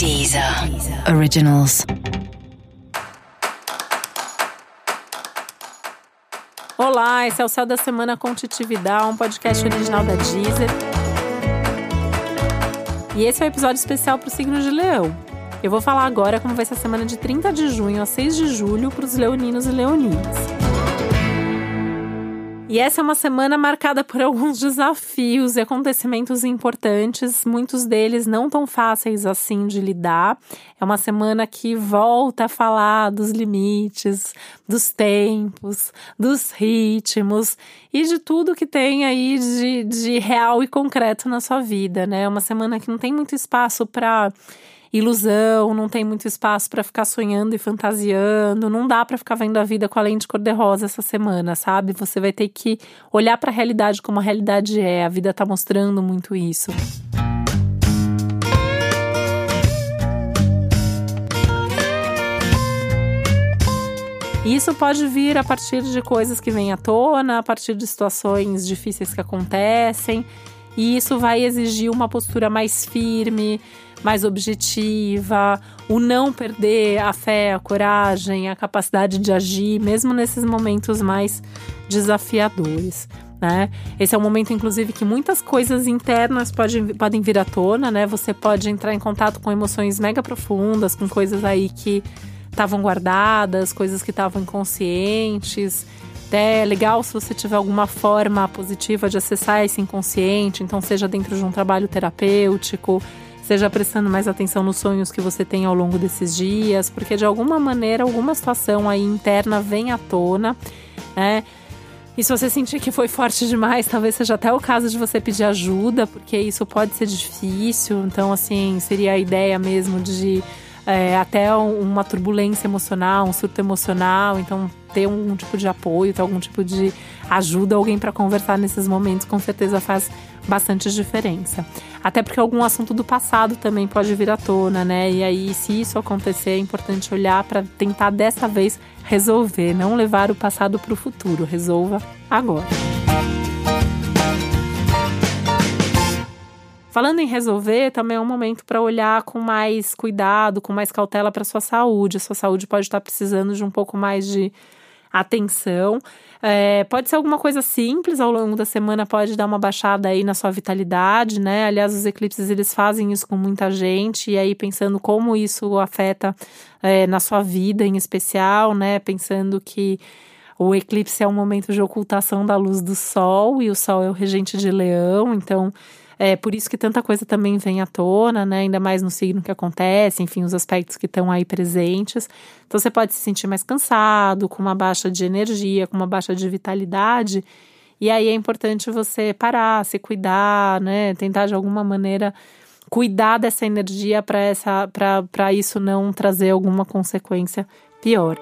Deezer Originals. Olá, esse é o Céu da Semana com Titividade, um podcast original da Deezer. E esse é o um episódio especial para o signo de Leão. Eu vou falar agora como vai ser a semana de 30 de junho a 6 de julho para os leoninos e leoninas. E essa é uma semana marcada por alguns desafios e acontecimentos importantes, muitos deles não tão fáceis assim de lidar. É uma semana que volta a falar dos limites, dos tempos, dos ritmos e de tudo que tem aí de, de real e concreto na sua vida, né? É uma semana que não tem muito espaço para ilusão, não tem muito espaço para ficar sonhando e fantasiando, não dá para ficar vendo a vida com a lente cor-de-rosa essa semana, sabe? Você vai ter que olhar para a realidade como a realidade é. A vida tá mostrando muito isso. Isso pode vir a partir de coisas que vêm à tona, a partir de situações difíceis que acontecem, e isso vai exigir uma postura mais firme, mais objetiva, o não perder a fé, a coragem, a capacidade de agir, mesmo nesses momentos mais desafiadores. Né? Esse é um momento, inclusive, que muitas coisas internas podem, podem vir à tona, né? Você pode entrar em contato com emoções mega profundas, com coisas aí que estavam guardadas, coisas que estavam inconscientes. É legal se você tiver alguma forma positiva de acessar esse inconsciente, então seja dentro de um trabalho terapêutico, Esteja prestando mais atenção nos sonhos que você tem ao longo desses dias, porque de alguma maneira, alguma situação aí interna vem à tona, né? E se você sentir que foi forte demais, talvez seja até o caso de você pedir ajuda, porque isso pode ser difícil. Então, assim, seria a ideia mesmo de é, até uma turbulência emocional, um surto emocional. Então, ter algum tipo de apoio, ter algum tipo de ajuda, alguém para conversar nesses momentos, com certeza faz bastante diferença. Até porque algum assunto do passado também pode vir à tona, né? E aí, se isso acontecer, é importante olhar para tentar dessa vez resolver, não levar o passado para o futuro. Resolva agora. Falando em resolver, também é um momento para olhar com mais cuidado, com mais cautela para sua saúde. A sua saúde pode estar precisando de um pouco mais de atenção. É, pode ser alguma coisa simples ao longo da semana, pode dar uma baixada aí na sua vitalidade, né? Aliás, os eclipses eles fazem isso com muita gente, e aí pensando como isso afeta é, na sua vida em especial, né? Pensando que o eclipse é um momento de ocultação da luz do sol, e o sol é o regente de leão, então é por isso que tanta coisa também vem à tona, né? Ainda mais no signo que acontece, enfim, os aspectos que estão aí presentes. Então você pode se sentir mais cansado, com uma baixa de energia, com uma baixa de vitalidade. E aí é importante você parar, se cuidar, né? Tentar de alguma maneira cuidar dessa energia para essa para isso não trazer alguma consequência pior.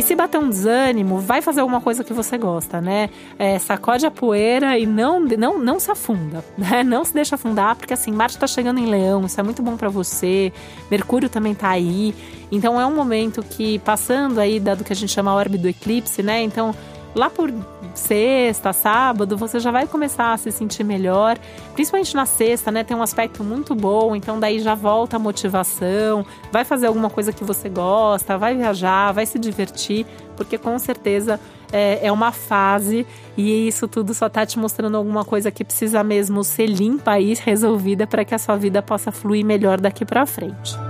E se bater um desânimo, vai fazer alguma coisa que você gosta, né? É, sacode a poeira e não, não, não se afunda, né? Não se deixa afundar, porque assim, Marte está chegando em Leão, isso é muito bom para você. Mercúrio também tá aí. Então é um momento que, passando aí, dado que a gente chama a orbe do eclipse, né? Então lá por sexta, sábado, você já vai começar a se sentir melhor. Principalmente na sexta, né? Tem um aspecto muito bom, então daí já volta a motivação, vai fazer alguma coisa que você gosta, vai viajar, vai se divertir, porque com certeza é, é uma fase e isso tudo só tá te mostrando alguma coisa que precisa mesmo ser limpa e resolvida para que a sua vida possa fluir melhor daqui para frente.